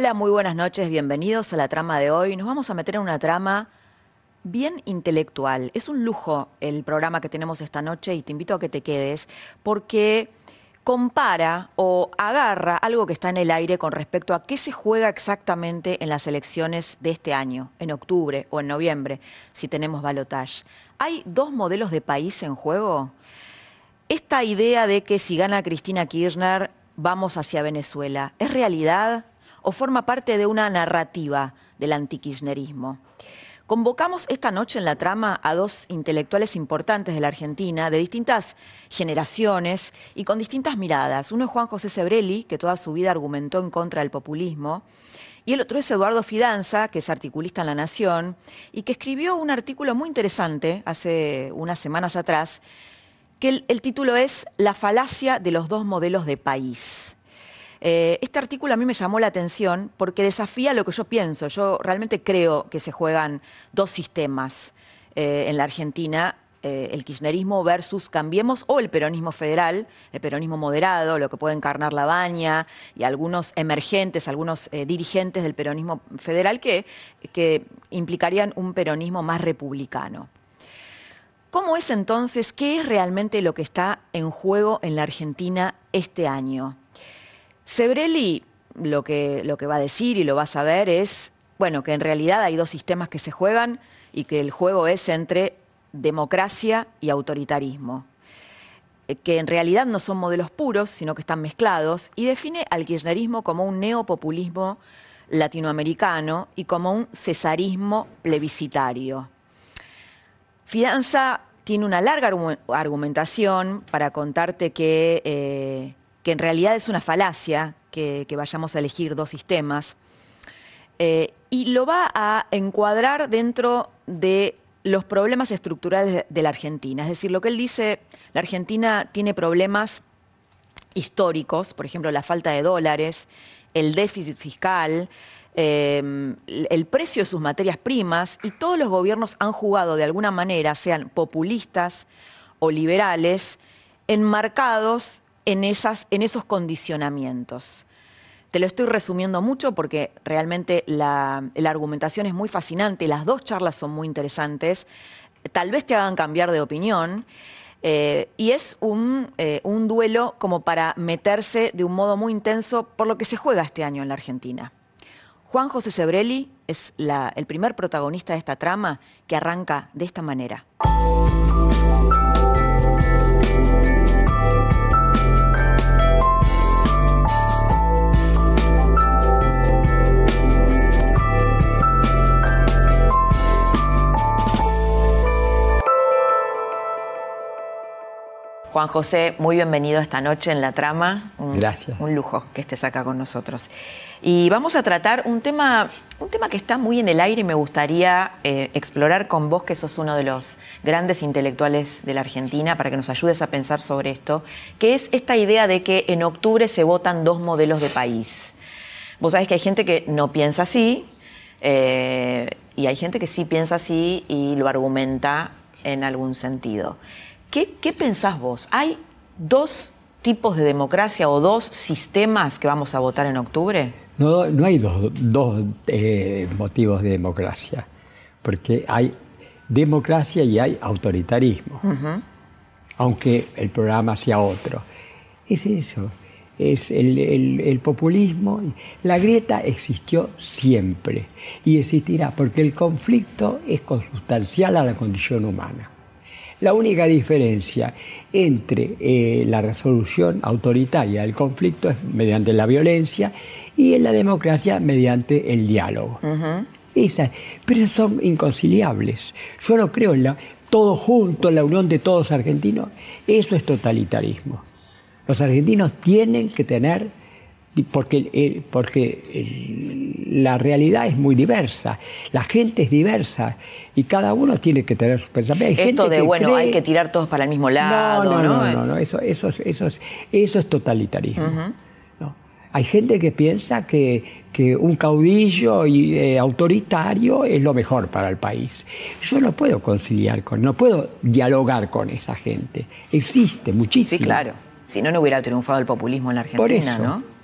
Hola, muy buenas noches, bienvenidos a la trama de hoy. Nos vamos a meter en una trama bien intelectual. Es un lujo el programa que tenemos esta noche y te invito a que te quedes porque compara o agarra algo que está en el aire con respecto a qué se juega exactamente en las elecciones de este año, en octubre o en noviembre, si tenemos balotage. ¿Hay dos modelos de país en juego? Esta idea de que si gana Cristina Kirchner vamos hacia Venezuela, ¿es realidad? O forma parte de una narrativa del antikirchnerismo. Convocamos esta noche en la trama a dos intelectuales importantes de la Argentina, de distintas generaciones y con distintas miradas. Uno es Juan José Sebrelli, que toda su vida argumentó en contra del populismo, y el otro es Eduardo Fidanza, que es articulista en La Nación, y que escribió un artículo muy interesante hace unas semanas atrás, que el, el título es La falacia de los dos modelos de país. Eh, este artículo a mí me llamó la atención porque desafía lo que yo pienso. Yo realmente creo que se juegan dos sistemas eh, en la Argentina. Eh, el kirchnerismo versus Cambiemos o el peronismo federal, el peronismo moderado, lo que puede encarnar la baña y algunos emergentes, algunos dirigentes del peronismo federal que, que implicarían un peronismo más republicano. ¿Cómo es entonces, qué es realmente lo que está en juego en la Argentina este año? Sebrelli lo que, va a decir y lo va a saber es, bueno, que en realidad hay dos sistemas que se juegan y que el juego es entre democracia y autoritarismo eh, que en realidad no son modelos puros, sino que están mezclados, y define al kirchnerismo como un neopopulismo latinoamericano y como un cesarismo plebiscitario. Fianza tiene una larga argumentación para contarte que eh, que en realidad es una falacia que, vayamos a elegir dos sistemas, eh, y lo va a encuadrar dentro de los problemas estructurales de, la Argentina. Es decir, lo que él dice, la Argentina tiene problemas históricos, por ejemplo, la falta de dólares, el déficit fiscal, eh, el precio de sus materias primas, y todos los gobiernos han jugado de alguna manera, sean populistas o liberales, enmarcados en, esos condicionamientos. Te lo estoy resumiendo mucho porque realmente la, argumentación es muy fascinante, las dos charlas son muy interesantes, tal vez te hagan cambiar de opinión. Eh, y es un, eh, un, duelo como para meterse de un modo muy intenso por lo que se juega este año en la Argentina. Juan José Sebrelli es el primer protagonista de esta trama que arranca de esta manera. Juan José, muy bienvenido esta noche en la trama. Gracias. Un lujo que estés acá con nosotros. Y vamos a tratar un tema, un tema que está muy en el aire y me gustaría eh, explorar con vos, que sos uno de los grandes intelectuales de la Argentina, para que nos ayudes a pensar sobre esto, que es esta idea de que en octubre se votan dos modelos de país. Vos sabés que hay gente que no piensa así, eh, y hay gente que sí piensa así y lo argumenta en algún sentido. ¿Qué, pensás vos? ¿Hay dos tipos de democracia o dos sistemas que vamos a votar en octubre? No, no hay dos, eh, motivos de democracia, porque hay democracia y hay autoritarismo, aunque el programa sea otro. Es eso, es el, el, populismo. La grieta existió siempre y existirá porque el conflicto es consustancial a la condición humana. La única diferencia entre eh, la resolución autoritaria del conflicto es mediante la violencia y en la democracia mediante el diálogo. pero son inconciliables. Yo no creo en la todos juntos, la unión de todos argentinos, eso es totalitarismo. Los argentinos tienen que tener, porque, porque la realidad es muy diversa, la gente es diversa y cada uno tiene que tener sus pensamientos. Esto de, bueno, hay que tirar todos para el mismo lado. No, no, no, no, eso, eso, eso, es, eso es totalitarismo. Hay gente que piensa que, un caudillo eh, autoritario es lo mejor para el país. Yo no puedo conciliar con, no puedo dialogar con esa gente. Existe muchísimo. Sí, claro. Si no, no hubiera triunfado el populismo en la Argentina, ¿no?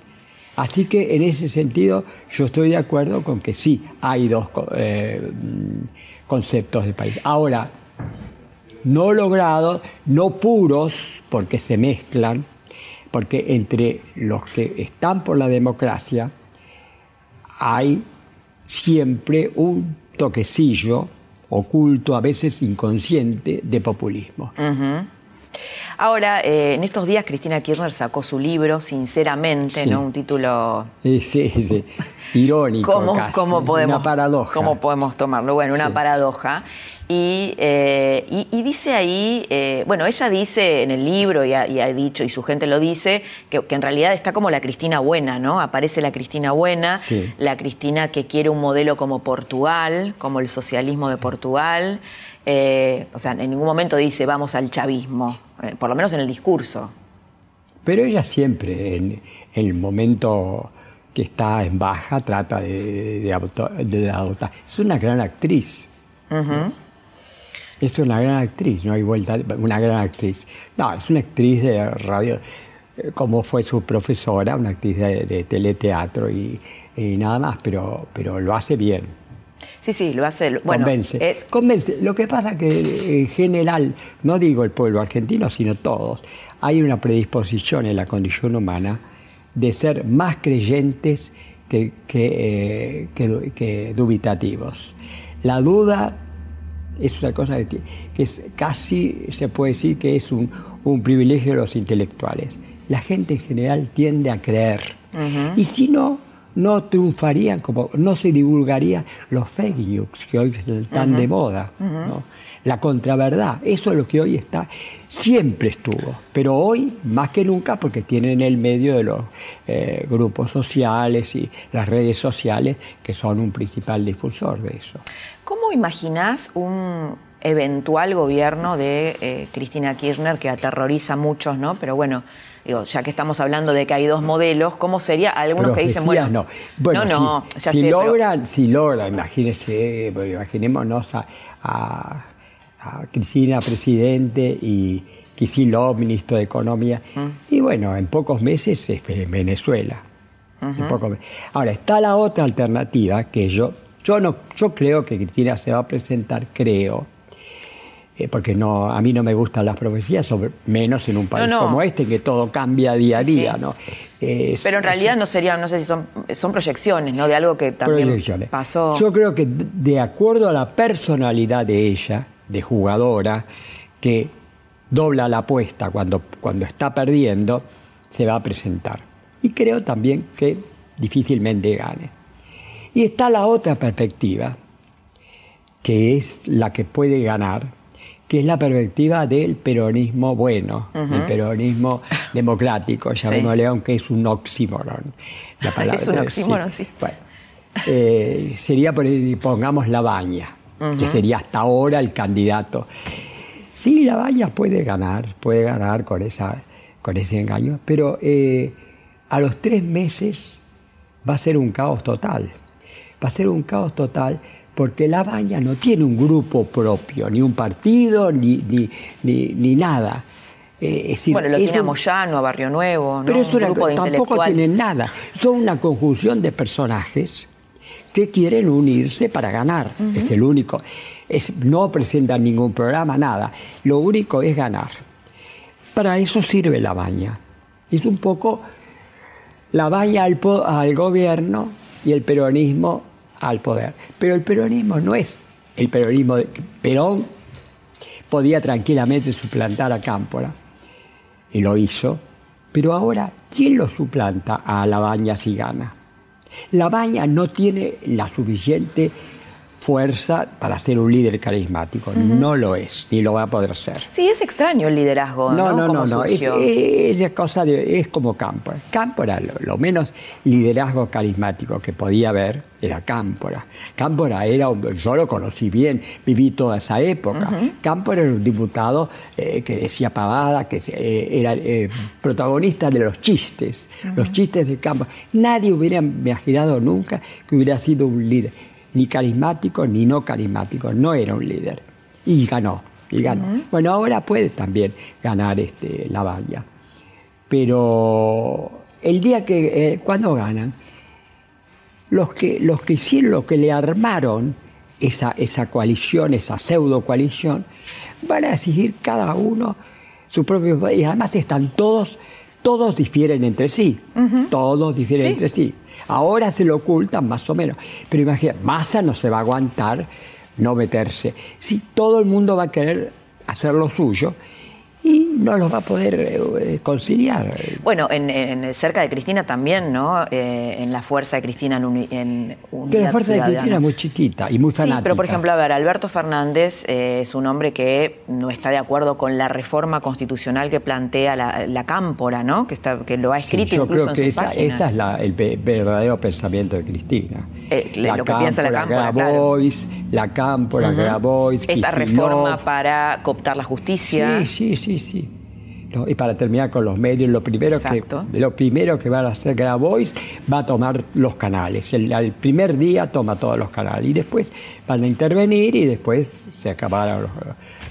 Así que en ese sentido yo estoy de acuerdo con que sí, hay dos eh, conceptos de país. Ahora, no logrados, no puros, porque se mezclan, porque entre los que están por la democracia hay siempre un toquecillo oculto, a veces inconsciente, de populismo. Ahora, eh, en estos días Cristina Kirchner sacó su libro, Sinceramente, ¿no? Un título... Sí, sí, irónico ¿Cómo, casi. ¿cómo podemos, una paradoja. ¿Cómo podemos tomarlo? Bueno, una paradoja. Eh, y, dice ahí, eh, bueno, ella dice en el libro y ha, dicho, y su gente lo dice, que, en realidad está como la Cristina buena, ¿no? Aparece la Cristina buena, la Cristina que quiere un modelo como Portugal, como el socialismo de Portugal. Eh, o sea, en ningún momento dice vamos al chavismo, por lo menos en el discurso. Pero ella siempre, en, el momento que está en baja, trata de, adoptar. Es una gran actriz. Es una gran actriz, no hay vuelta, una gran actriz. No, es una actriz de radio, eh, como fue su profesora, una actriz de, teleteatro y, nada más, pero, pero lo hace bien. Sí, sí, lo hace. convence. Convence. Lo que pasa que en general, no digo el pueblo argentino, sino todos, hay una predisposición en la condición humana de ser más creyentes que, que, eh, que dubitativos. La duda es una cosa que, es casi, se puede decir que es un, privilegio de los intelectuales. La gente en general tiende a creer. Y si no, no triunfarían, como no se divulgarían los fake news que hoy están de moda. La contraverdad, eso es lo que hoy está, siempre estuvo, pero hoy más que nunca porque tienen el medio de los eh, grupos sociales y las redes sociales que son un principal difusor de eso. ¿Cómo imaginás un eventual gobierno de eh, Cristina Kirchner que aterroriza a muchos, ¿no? Pero bueno, digo, ya que estamos hablando de que hay dos modelos, ¿cómo sería? Algunos que dicen, bueno, no, bueno, no, si, logran, si logran, imagínense, imaginémonos a, Cristina presidente y Kicillof ministro de Economía, mm. y bueno, en pocos meses es Venezuela. Ahora, está la otra alternativa que yo yo, no, yo creo que Cristina se va a presentar, creo, eh, porque no, a mí no me gustan las profecías, sobre, menos en un país como este, que todo cambia día a día. ¿no? Pero en realidad no sería, no sé si son, son proyecciones, ¿no? De algo que también pasó. Yo creo que de acuerdo a la personalidad de ella, de jugadora, que dobla la apuesta cuando, cuando está perdiendo, se va a presentar. Y creo también que difícilmente gane. Y está la otra perspectiva, que es la que puede ganar, que es la perspectiva del peronismo bueno, el peronismo democrático, llamémosle, aunque es un oxímoron. La palabra, es un oxímoron, sí. Bueno, eh, sería, pongamos, la baña, que sería hasta ahora el candidato. Sí, la baña puede ganar, puede ganar con, esa, con ese engaño, pero eh, a los tres meses va a ser un caos total va a ser un caos total porque La Baña no tiene un grupo propio, ni un partido, ni, ni, ni, nada. Eh, bueno, lo tiene a Moyano, a Barrio Nuevo, pero es tampoco tienen nada. Son una conjunción de personajes que quieren unirse para ganar. Es el único. Es, no presentan ningún programa, nada. Lo único es ganar. Para eso sirve la baña. Es un poco la baña al, al gobierno y el peronismo al poder. Pero el peronismo no es el peronismo de Perón podía tranquilamente suplantar a Cámpora y lo hizo. Pero ahora, ¿quién lo suplanta a La Baña si gana? La Baña no tiene la suficiente fuerza para ser un líder carismático. No lo es, ni lo va a poder ser. Sí, es extraño el liderazgo. No, no, no, no. Es, es, cosa de, es como Cámpora. Cámpora, lo, menos liderazgo carismático que podía haber era Cámpora. Cámpora era, yo lo conocí bien, viví toda esa época. Cámpora era un diputado eh, que decía pavada, que eh, era eh, protagonista de los chistes, los chistes de Cámpora. Nadie hubiera imaginado nunca que hubiera sido un líder ni carismático ni no carismático, no era un líder. Y ganó, y ganó. Bueno, ahora puede también ganar este, la valla. Pero el día que, eh, cuando ganan, los que, los que hicieron, los que le armaron esa, esa coalición, esa pseudo coalición, van a exigir cada uno su propio... Y además están todos todos difieren entre sí, todos difieren entre sí. Ahora se lo ocultan más o menos, pero imagínate, Massa no se va a aguantar no meterse. Si todo el mundo va a querer hacer lo suyo, y no los va a poder eh, conciliar. Bueno, en, cerca de Cristina también, ¿no? Eh, en la fuerza de Cristina en, en Pero la fuerza de Cristina es muy chiquita y muy fanática. Sí, pero por ejemplo, a ver, Alberto Fernández eh, es un hombre que no está de acuerdo con la reforma constitucional que plantea la, Cámpora, ¿no? Que, está, que lo ha escrito sí, yo creo que esa, esa, es la, el verdadero pensamiento de Cristina. la lo que piensa la Cámpora, Grabois, la Cámpora, Grabois, Esta reforma para cooptar la justicia. Sí, sí, sí sí, y para terminar con los medios, lo primero, que, lo primero que va a hacer Grabois va a tomar los canales. El, primer día toma todos los canales y después van a intervenir y después se acabaron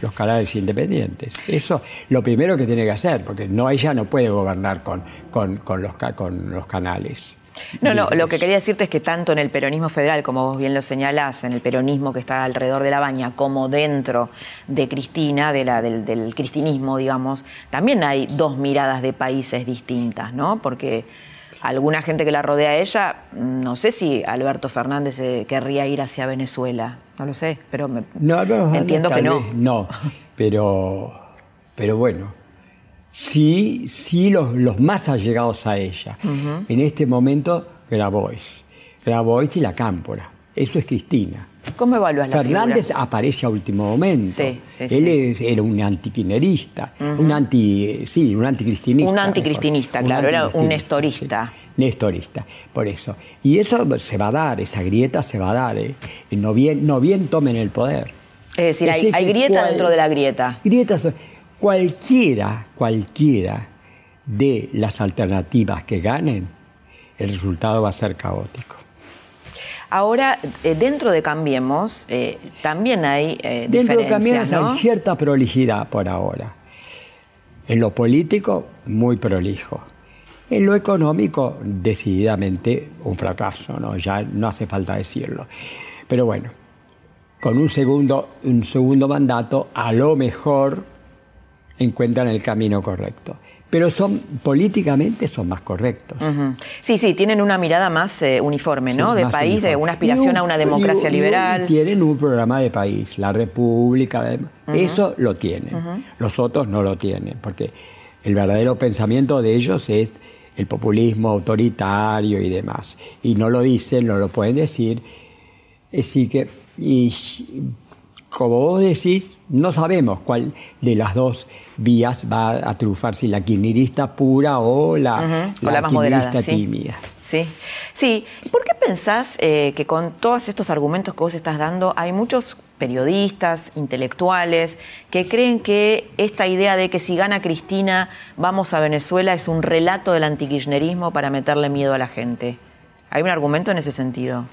los, canales independientes. Eso lo primero que tiene que hacer, porque no ella no puede gobernar con, con, los, con los canales. No, no, lo que quería decirte es que tanto en el peronismo federal, como vos bien lo señalás, en el peronismo que está alrededor de la baña, como dentro de Cristina, de la, del, cristinismo, digamos, también hay dos miradas de países distintas, ¿no? Porque alguna gente que la rodea a ella, no sé si Alberto Fernández eh, querría ir hacia Venezuela, no lo sé, pero entiendo que no. no, pero, pero bueno sí, sí los, los más allegados a ella. En este momento, Grabois. Grabois y la Cámpora. Eso es Cristina. ¿Cómo evalúas la Fernández aparece a último momento. Sí, sí, Él era un antiquinerista, un anti, sí, un anticristinista. Un anticristinista, claro, era un nestorista. Nestorista, por eso. Y eso se va a dar, esa grieta se va a dar. ¿eh? No, bien, no bien tomen el poder. Es decir, hay, grieta dentro de la grieta. Grietas cualquiera, cualquiera de las alternativas que ganen, el resultado va a ser caótico. Ahora, eh, dentro de Cambiemos, eh, también hay eh, Dentro de Cambiemos hay cierta prolijidad por ahora. En lo político, muy prolijo. En lo económico, decididamente un fracaso, ¿no? ya no hace falta decirlo. Pero bueno, con un segundo, un segundo mandato, a lo mejor encuentran el camino correcto. Pero son políticamente son más correctos. Sí, sí, tienen una mirada más eh, uniforme, ¿no? de país, de una aspiración a una democracia liberal. tienen un programa de país, la República, eso lo tienen. Los otros no lo tienen, porque el verdadero pensamiento de ellos es el populismo autoritario y demás. Y no lo dicen, no lo pueden decir. Así que, y como vos decís, no sabemos cuál de las dos vías va a triunfar, si la kirchnerista pura o la, la, tímida. Sí, sí. ¿Por qué pensás eh, que con todos estos argumentos que vos estás dando hay muchos periodistas, intelectuales, que creen que esta idea de que si gana Cristina vamos a Venezuela es un relato del antikirchnerismo para meterle miedo a la gente? ¿Hay un argumento en ese sentido?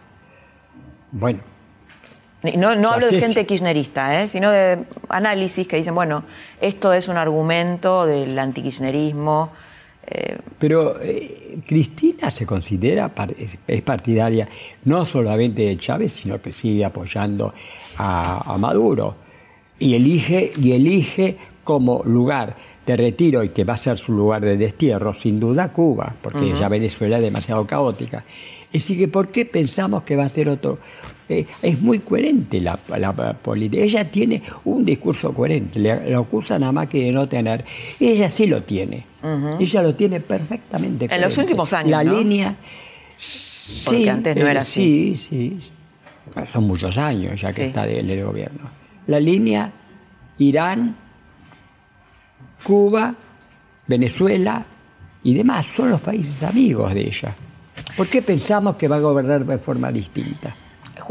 Bueno, no, no hablo de gente kirchnerista, ¿eh? sino de análisis que dicen, bueno, esto es un argumento del antikirchnerismo. Eh. Pero eh, Cristina se considera, es partidaria no solamente de Chávez, sino que sigue apoyando a, Maduro. Y elige, y elige como lugar de retiro y que va a ser su lugar de destierro, sin duda Cuba, porque ya Venezuela es demasiado caótica. Así que, ¿por qué pensamos que va a ser otro, eh, es muy coherente la, política. Ella tiene un discurso coherente, le, acusa nada más que de no tener. Ella sí lo tiene. Ella lo tiene perfectamente. En los últimos años. La ¿no? línea. Porque antes no era así. Sí, sí. son muchos años ya que está en el gobierno. La línea Irán, Cuba, Venezuela y demás son los países amigos de ella. ¿Por qué pensamos que va a gobernar de forma distinta?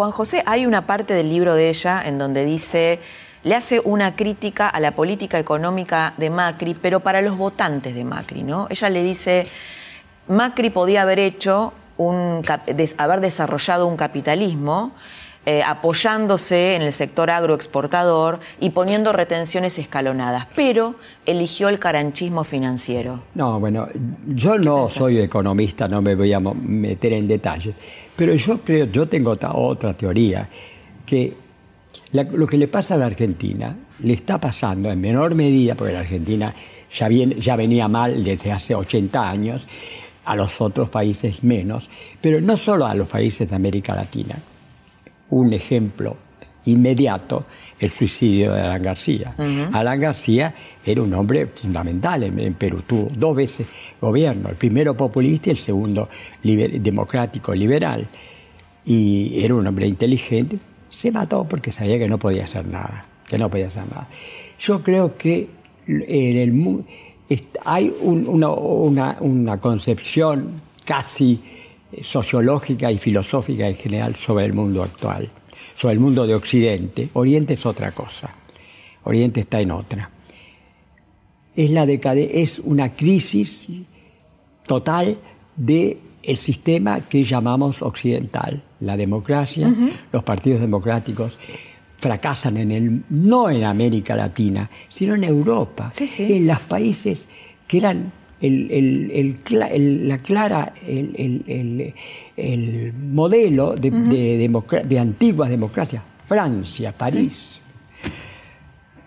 Juan José, hay una parte del libro de ella en donde dice, le hace una crítica a la política económica de Macri, pero para los votantes de Macri, ¿no? Ella le dice, Macri podía haber hecho un, haber desarrollado un capitalismo eh, apoyándose en el sector agroexportador y poniendo retenciones escalonadas, pero eligió el caranchismo financiero. No, bueno, yo no soy economista, no me voy a meter en detalles, pero yo creo, yo tengo otra, teoría, que lo que le pasa a la Argentina le está pasando en menor medida, porque la Argentina ya, ya venía mal desde hace 80 años, a los otros países menos, pero no solo a los países de América Latina un ejemplo inmediato, el suicidio de Alan García. Alan García era un hombre fundamental en, Perú, tuvo dos veces gobierno, el primero populista y el segundo democrático liberal. Y era un hombre inteligente, se mató porque sabía que no podía hacer nada, que no podía hacer nada. Yo creo que en el hay una, una concepción casi sociológica y filosófica en general sobre el mundo actual, sobre el mundo de Occidente. Oriente es otra cosa. Oriente está en otra. Es, la es una crisis total del el sistema que llamamos occidental. La democracia, los partidos democráticos fracasan en el, no en América Latina, sino en Europa, en los países que eran el, la clara, el, modelo de, de, antiguas democracias. Francia, París.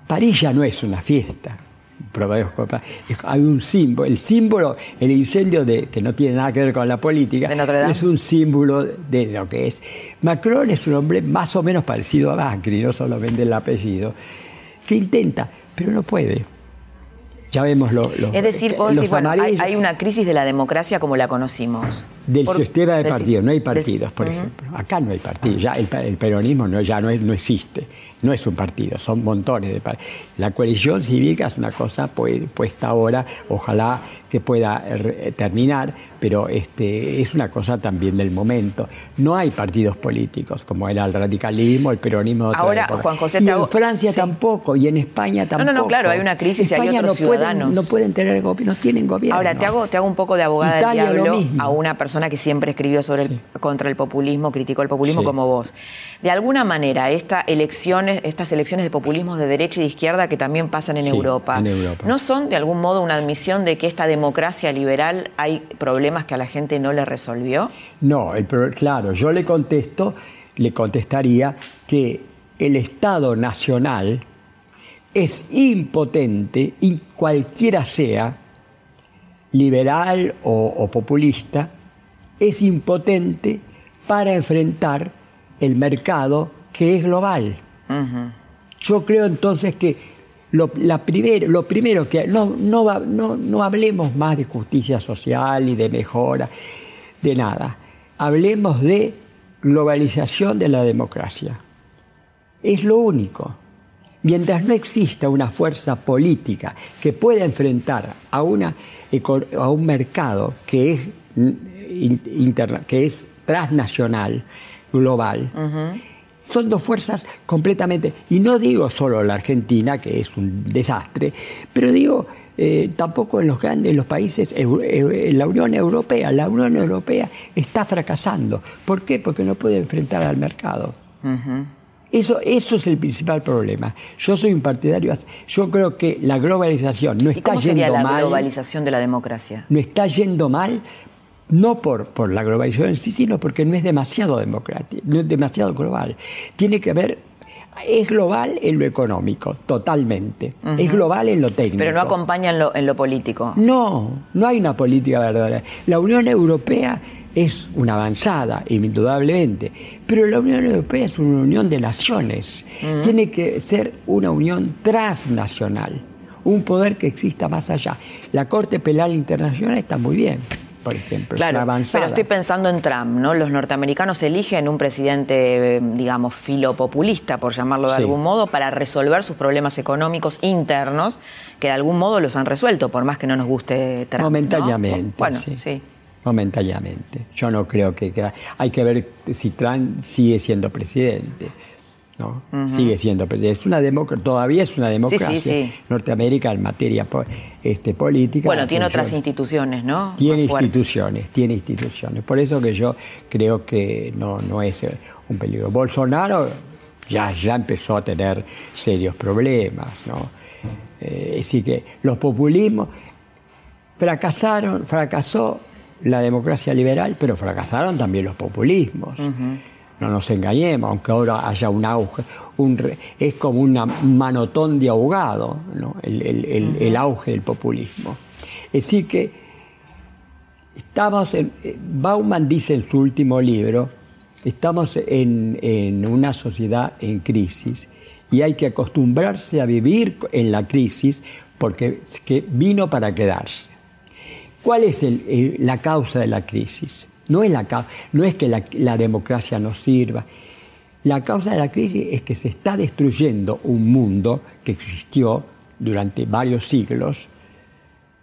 París ya no es una fiesta. Hay un símbolo, el símbolo, el incendio de, que no tiene nada que ver con la política, es un símbolo de lo que es. Macron es un hombre más o menos parecido a Macri, no solamente el apellido, que intenta, pero no puede ya vemos lo, Es decir, hay, una crisis de la democracia como la conocimos. Del sistema de partidos, no hay partidos, por ejemplo. Acá no hay partidos, ya el, peronismo no, ya no, no existe, no es un partido, son montones de partidos. La coalición cívica es una cosa puesta ahora, ojalá que pueda terminar, pero este, es una cosa también del momento. No hay partidos políticos, como era el radicalismo, el peronismo. De ahora, Juan José, y en Francia tampoco, y en España tampoco. No, no, claro, hay una crisis y hay otros no Pueden, no pueden tener no tienen gobierno. Ahora, te hago, te hago un poco de abogada del diablo a una persona que siempre escribió sobre contra el populismo, criticó el populismo como vos. De alguna manera, esta elecciones, estas elecciones de populismos de derecha y de izquierda que también pasan en, Europa, en Europa, ¿no son de algún modo una admisión de que esta democracia liberal hay problemas que a la gente no le resolvió? No, claro, yo le contesto, le contestaría que el Estado nacional es impotente, y cualquiera sea, liberal o, populista, es impotente para enfrentar el mercado que es global. Yo creo entonces que lo, la lo primero que no, no, no, no hablemos más de justicia social y de mejora, de nada. Hablemos de globalización de la democracia. Es lo único. Mientras no exista una fuerza política que pueda enfrentar a, una, a un mercado que es, interna, que es transnacional, global, son dos fuerzas completamente, y no digo solo la Argentina, que es un desastre, pero digo eh, tampoco en los grandes, los países, en la Unión Europea. La Unión Europea está fracasando. ¿Por qué? Porque no puede enfrentar al mercado. Eso, eso es el principal problema. Yo soy un partidario, yo creo que la globalización no está yendo mal. la globalización de la democracia? No está yendo mal no por, por la globalización en sí, sino porque no es demasiado democrático, no es demasiado global. Tiene que ver es global en lo económico, totalmente. Es global en lo técnico. Pero no acompaña en lo, en lo, político. No, no hay una política verdadera. La Unión Europea es una avanzada, indudablemente, pero la Unión Europea es una unión de naciones. Tiene que ser una unión transnacional, un poder que exista más allá. La Corte Penal Internacional está muy bien por ejemplo. Claro, pero estoy pensando en Trump, ¿no? Los norteamericanos eligen un presidente, digamos, filopopulista, por llamarlo de algún modo, para resolver sus problemas económicos internos, que de algún modo los han resuelto, por más que no nos guste Trump. Momentáneamente. Bueno, sí. Momentáneamente. Yo no creo que. Hay que ver si Trump sigue siendo presidente. ¿No? Sigue siendo presidente. Es una todavía es una democracia Norteamérica en materia este, política. Bueno, tiene otras instituciones, ¿no? Tiene instituciones, tiene instituciones. Por eso que yo creo que no, no es eh, un peligro. Bolsonaro ya, ya empezó a tener serios problemas, ¿no? Eh, así que los populismos fracasaron, fracasó la democracia liberal, pero fracasaron también los populismos no nos engañemos, aunque ahora haya un auge, es como un manotón de ahogado el, auge del populismo. Es decir, que estamos en, Bauman dice en su último libro, estamos en, una sociedad en crisis y hay que acostumbrarse a vivir en la crisis porque que vino para quedarse. ¿Cuál es la causa de la crisis? No es, la, no es que la, democracia no sirva. La causa de la crisis es que se está destruyendo un mundo que existió durante varios siglos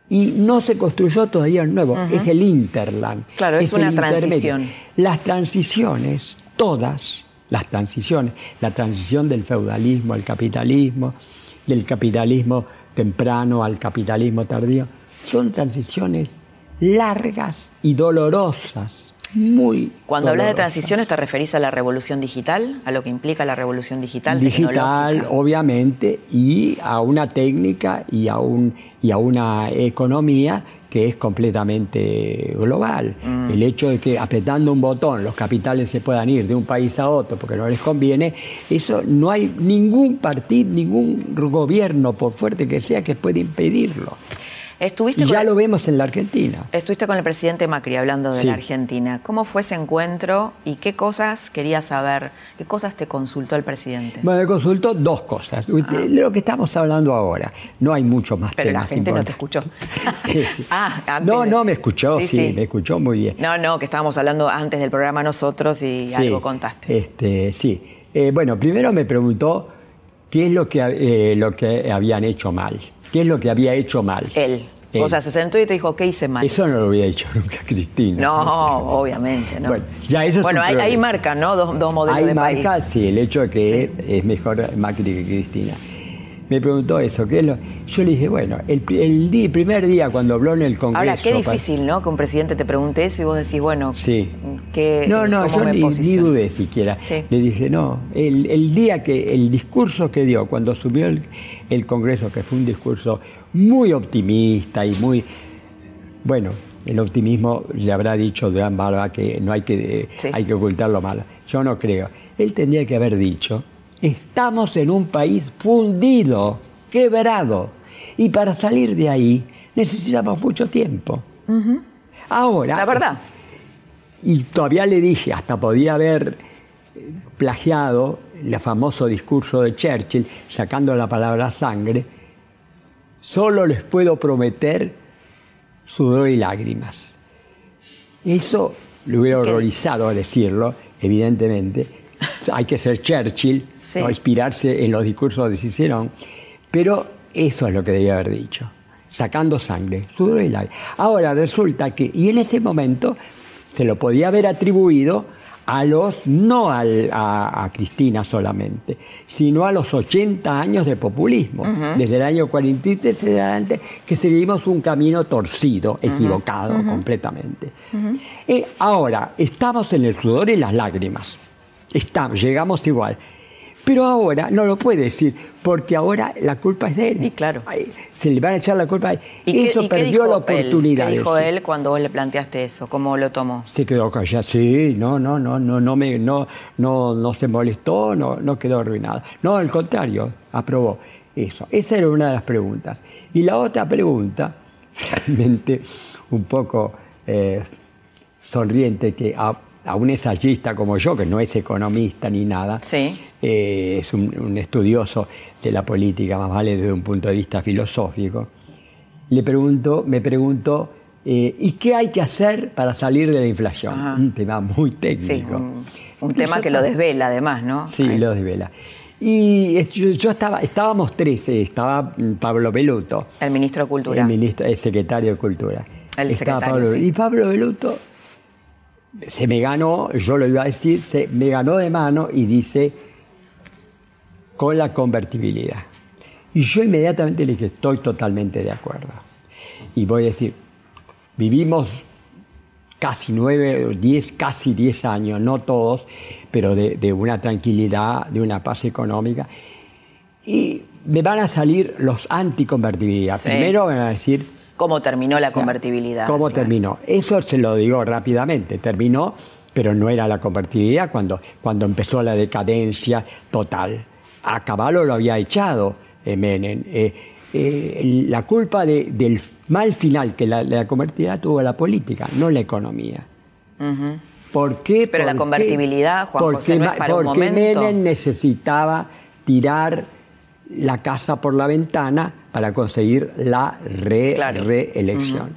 y no se construyó todavía el nuevo. Es el Interland. Claro, es, una transición. Las transiciones, todas las transiciones, la transición del feudalismo al capitalismo, del capitalismo temprano al capitalismo tardío, son transiciones largas y dolorosas. Muy Cuando hablas de transiciones, ¿te referís a la revolución digital? ¿A lo que implica la revolución digital? Digital, obviamente, y a una técnica y a, un, y a una economía que es completamente global. Mm. El hecho de que apretando un botón los capitales se puedan ir de un país a otro porque no les conviene, eso no hay ningún partido, ningún gobierno, por fuerte que sea, que pueda impedirlo y ya lo vemos en la Argentina. Estuviste con el presidente Macri hablando de la Argentina. ¿Cómo fue ese encuentro y qué cosas querías saber? ¿Qué cosas te consultó el presidente? Bueno, me consultó dos cosas. Ah. De lo que estamos hablando ahora. No hay mucho más Pero temas la gente no te escuchó. ah, no, no, me escuchó, sí, me escuchó muy bien. No, no, que estábamos hablando antes del programa nosotros y algo contaste. Este, sí. Eh, bueno, primero me preguntó qué es lo que, eh, lo que habían hecho mal. ¿Qué es lo que había hecho mal? Él. O sea, se sentó y te dijo, ¿qué hice mal? Eso no lo hubiera dicho nunca Cristina. No, obviamente, ¿no? Bueno, ya eso bueno hay, hay marca, ¿no? Dos, dos modelos hay de marca, sí, el hecho de que es mejor Macri que Cristina me preguntó eso. ¿qué lo? Yo le dije, bueno, el, primer día cuando habló en el Congreso... Ahora, qué difícil, ¿no? Que un presidente te pregunte eso y vos decís, bueno, sí. ¿qué, No, no, yo ni, dudé siquiera. Le dije, no, el, día que, el discurso que dio cuando subió el, Congreso, que fue un discurso muy optimista y muy... Bueno, el optimismo le habrá dicho Durán Barba que no hay que, hay que ocultar lo malo. Yo no creo. Él tendría que haber dicho Estamos en un país fundido, quebrado. Y para salir de ahí necesitamos mucho tiempo. Ahora. La verdad. Y todavía le dije, hasta podía haber plagiado el famoso discurso de Churchill, sacando la palabra sangre. Solo les puedo prometer sudor y lágrimas. Eso le hubiera horrorizado a decirlo, evidentemente. Hay que ser Churchill inspirarse en los discursos de Cicerón, pero eso es lo que debía haber dicho, sacando sangre, sudor y lágrimas. Ahora resulta que, y en ese momento se lo podía haber atribuido a los, no a, Cristina solamente, sino a los 80 años de populismo, desde el año 43 adelante, que seguimos un camino torcido, equivocado completamente. Eh, ahora, estamos en el sudor y las lágrimas, estamos, llegamos igual. Pero ahora no lo puede decir, porque ahora la culpa es de él. Y claro. se le van a echar la culpa a él. ¿Y eso perdió la oportunidad. ¿Qué dijo él cuando vos le planteaste eso? ¿Cómo lo tomó? Se quedó callado. Sí, no, no, no, no, no, me, no, no, no se molestó, no, no quedó arruinado. No, al contrario, aprobó eso. Esa era una de las preguntas. Y la otra pregunta, realmente un poco eh, sonriente, que a un ensayista como yo, que no es economista ni nada, eh, es un, estudioso de la política, más vale desde un punto de vista filosófico, le pregunto, me preguntó Eh, ¿Y qué hay que hacer para salir de la inflación? Ajá. Un tema muy Sí, técnico. un, un tema que lo desvela además, ¿no? Sí, Ay. lo desvela. Y yo, yo estaba, estábamos tres, eh, estaba mm, Pablo Beluto, El ministro de Cultura. el, ministro, el secretario de Cultura. El Estaba Pablo- sí. Y Pablo Beluto se me ganó, yo lo iba a decir, se me ganó de mano y dice con la convertibilidad. Y yo inmediatamente le dije, estoy totalmente de acuerdo. Y voy a decir, vivimos casi nueve, diez, casi diez años, no todos, pero de, de una tranquilidad, de una paz económica. Y me van a salir los anticonvertibilidad. Sí. Primero van a decir, ¿Cómo terminó la convertibilidad? ¿Cómo Claro. terminó? Eso se lo digo rápidamente. Terminó, pero no era la convertibilidad cuando, cuando empezó la decadencia total. A Caballo lo había echado eh, Menem. Eh, eh, la culpa de- del mal final que la, la convertibilidad tuvo la política, no la economía. ¿Por qué? Pero la convertibilidad, Juan porque, José, no es ma- para un porque momento. Menem necesitaba tirar la casa por la ventana para conseguir la re- Claro. reelección.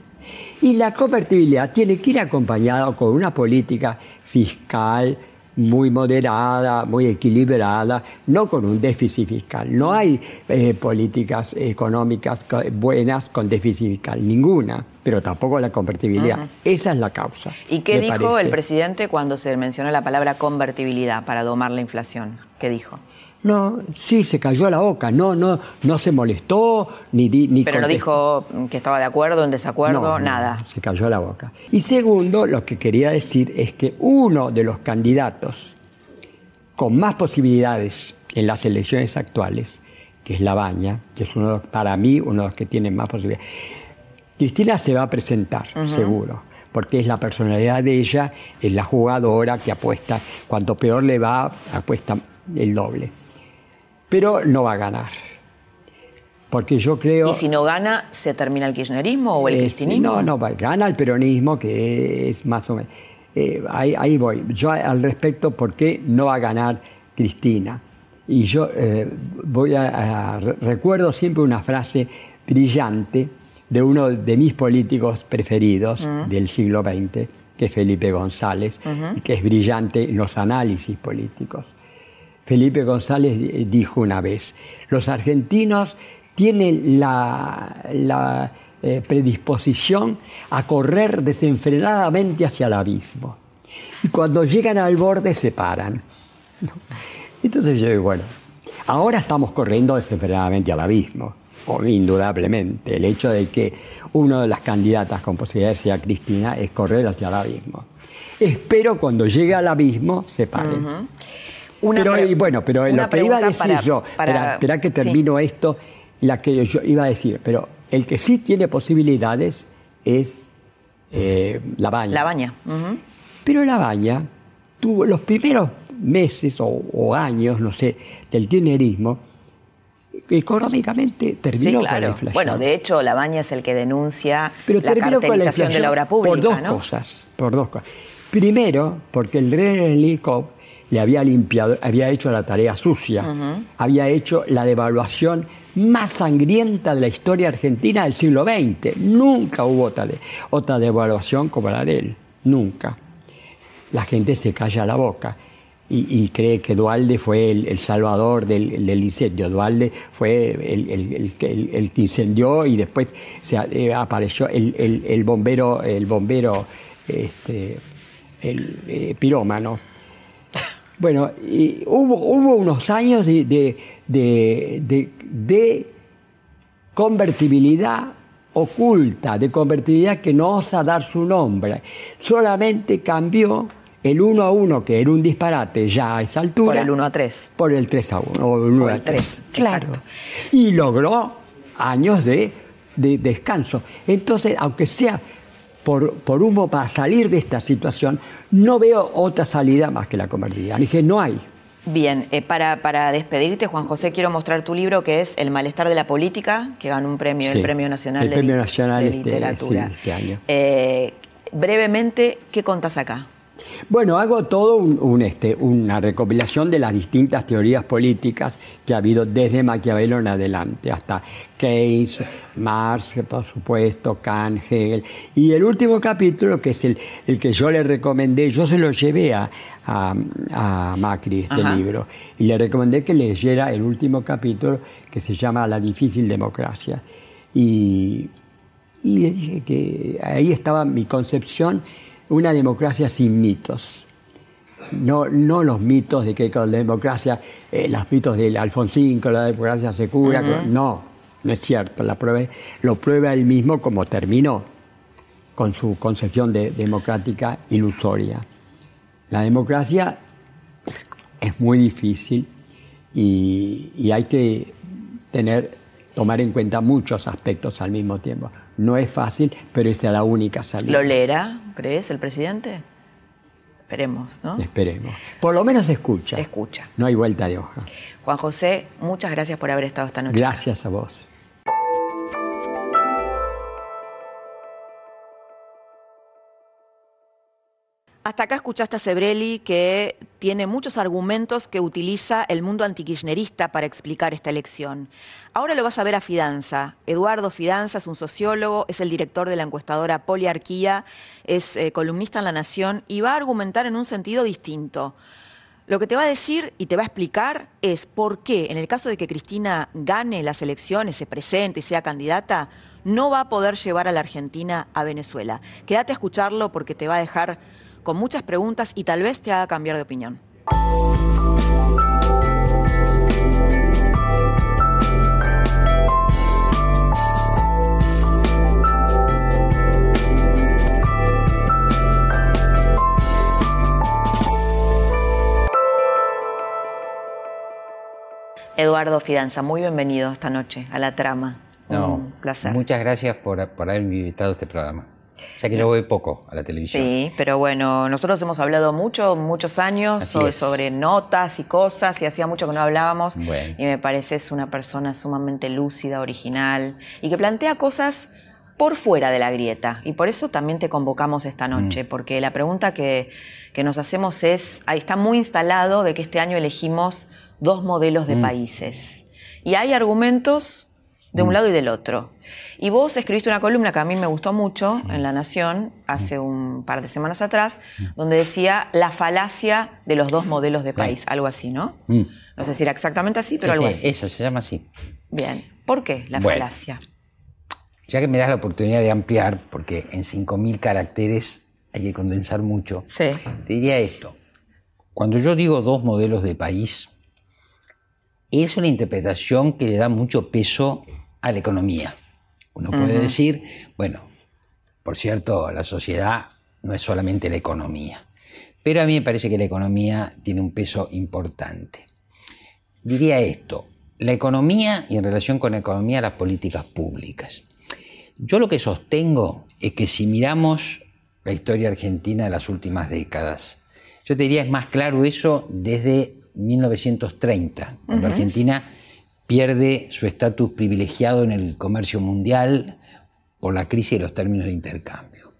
Y la convertibilidad tiene que ir acompañada con una política fiscal muy moderada, muy equilibrada, no con un déficit fiscal. No hay eh, políticas económicas co- buenas con déficit fiscal, ninguna, pero tampoco la convertibilidad. Esa es la causa. ¿Y qué dijo parece. el presidente cuando se mencionó la palabra convertibilidad para domar la inflación? ¿Qué dijo? No, sí, se cayó la boca, no, no, no se molestó, ni ni Pero no dijo que estaba de acuerdo, en desacuerdo, No, no, nada. Se cayó la boca. Y segundo, lo que quería decir es que uno de los candidatos con más posibilidades en las elecciones actuales, que es Labaña, que es uno, para mí uno de los que tiene más posibilidades. Cristina se va a presentar, seguro, porque es la personalidad de ella, es la jugadora que apuesta, cuanto peor le va, apuesta el doble. Pero no va a ganar. Porque yo creo... ¿Y si no gana, se termina el kirchnerismo o el Eh, cristinismo? no, no, gana el peronismo, que es más o menos. eh, ahí, ahí voy. Yo al respecto, ¿por qué no va a ganar Cristina? Y yo eh, voy a, a- recuerdo siempre una frase brillante de uno de mis políticos preferidos del siglo XX, que es Felipe González, que es brillante en los análisis políticos. Felipe González di- dijo una vez, los argentinos tienen la, eh, predisposición a correr desenfrenadamente hacia el abismo. Y cuando llegan al borde se paran. Entonces yo digo, bueno, ahora estamos corriendo desenfrenadamente al abismo, o indudablemente. El hecho de que una de las candidatas con posibilidades sea Cristina es correr hacia el abismo. Espero cuando llegue al abismo se paren. Una pero y bueno, pero lo que iba a decir para- yo, para- espera, que sí. termino esto, la que yo iba a decir, pero el que sí tiene posibilidades es eh, la baña. La baña. Pero la baña tuvo los primeros meses o, o años, no sé, del kirchnerismo, económicamente Sí, terminó con la inflación. Bueno, de hecho, la baña es el que denuncia Pero la terminó con la inflación de la obra pública, por dos ¿no? cosas, por dos cosas. Primero, porque el Renelicop le había limpiado, había hecho la tarea sucia, había hecho la devaluación más sangrienta de la historia argentina del siglo XX. Nunca hubo otra, de- otra devaluación como la de él, nunca. La gente se calla la boca y, y cree que Dualde fue el, el salvador del, del incendio. Dualde fue el, el- el que- incendió y después se, eh, apareció el bombero, el bombero este, el eh, pirómano. Bueno, y hubo, hubo unos años de, de- de- de- convertibilidad oculta, de convertibilidad que no osa dar su nombre. Solamente cambió el 1 a 1, que era un disparate ya a esa altura. Por el 1 a 3. Por el 3 a 1, o el 1 Por a el 3. tres, Claro. exacto. Y logró años de, de descanso. Entonces, aunque sea por, por humo para salir de esta situación, no veo otra salida más que la convertibilidad. Dije, no hay. Bien, eh, para, para despedirte, Juan José, quiero mostrar tu libro que es El malestar de la política, que ganó un premio, Sí, el Premio Nacional, el de, Premio Nacional de este- Literatura. sí, este año. Eh, brevemente, ¿qué contás acá? Bueno, hago todo un, este, una recopilación de las distintas teorías políticas que ha habido desde Maquiavelo en adelante, hasta Keynes, Marx, por supuesto, Kant, Hegel. Y el último capítulo, que es el, el que yo le recomendé, yo se lo llevé a, a, Macri, este libro, y le recomendé que leyera el último capítulo que se llama La difícil democracia. Y, y le dije que ahí estaba mi concepción una democracia sin mitos. No, no los mitos de que con la democracia, eh, los mitos del Alfonsín, con la democracia se cura, no, no es cierto. La prueba, lo prueba él mismo como terminó con su concepción de democrática ilusoria. La democracia es muy difícil y, y hay que tener, tomar en cuenta muchos aspectos al mismo tiempo. No es fácil, pero esa es la única salida. ¿Lo leerá, crees, el presidente? Esperemos, ¿no? Esperemos. Por lo menos escucha. Escucha. No hay vuelta de hoja. Juan José, muchas gracias por haber estado esta noche. Gracias a vos. Hasta acá escuchaste a Sebrelli que tiene muchos argumentos que utiliza el mundo antikirchnerista para explicar esta elección. Ahora lo vas a ver a Fidanza. Eduardo Fidanza es un sociólogo, es el director de la encuestadora Poliarquía, es eh, columnista en La Nación y va a argumentar en un sentido distinto. Lo que te va a decir y te va a explicar es por qué, en el caso de que Cristina gane las elecciones, se presente y sea candidata, no va a poder llevar a la Argentina a Venezuela. Quédate a escucharlo porque te va a dejar con muchas preguntas y tal vez te haga cambiar de opinión. Eduardo Fidanza, muy bienvenido esta noche a la trama. Un placer. Muchas gracias por, por haberme invitado a este programa. Ya que yo voy poco a la televisión. Sí, pero bueno, nosotros hemos hablado mucho, muchos años sobre, notas y cosas, y hacía mucho que no hablábamos. Y me pareces una persona sumamente lúcida, original, y que plantea cosas por fuera de la grieta. Y por eso también te convocamos esta noche, mm. porque la pregunta que, que, nos hacemos es, ahí está muy instalado de que este año elegimos dos modelos de mm. países. Y hay argumentos de un mm. lado y del otro. Y vos escribiste una columna que a mí me gustó mucho en La Nación hace un par de semanas atrás, donde decía la falacia de los dos modelos de país, algo así, ¿no? Mm. No sé si era exactamente así, pero algo así. Eso se llama así. Bien. ¿Por qué la falacia? Ya que me das la oportunidad de ampliar, porque en 5.000 caracteres hay que condensar mucho, te diría esto. Cuando yo digo dos modelos de país, es una interpretación que le da mucho peso a la economía. Uno puede decir, bueno, por cierto, la sociedad no es solamente la economía, pero a mí me parece que la economía tiene un peso importante. Diría esto, la economía y en relación con la economía las políticas públicas. Yo lo que sostengo es que si miramos la historia argentina de las últimas décadas, yo te diría es más claro eso desde 1930, cuando Argentina pierde su estatus privilegiado en el comercio mundial por la crisis de los términos de intercambio.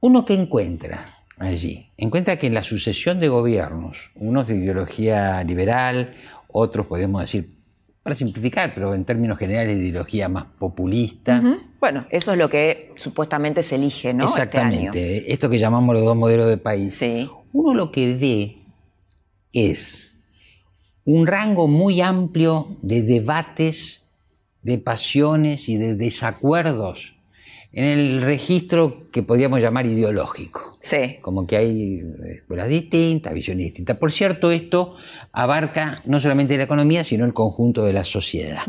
Uno que encuentra allí, encuentra que en la sucesión de gobiernos, unos de ideología liberal, otros podemos decir, para simplificar, pero en términos generales de ideología más populista. Bueno, eso es lo que supuestamente se elige, ¿no? Este Exactamente, esto que llamamos los dos modelos de país. Uno lo que ve es un rango muy amplio de debates, de pasiones y de desacuerdos en el registro que podríamos llamar ideológico. Sí. Como que hay escuelas distintas, visiones distintas. Por cierto, esto abarca no solamente la economía, sino el conjunto de la sociedad.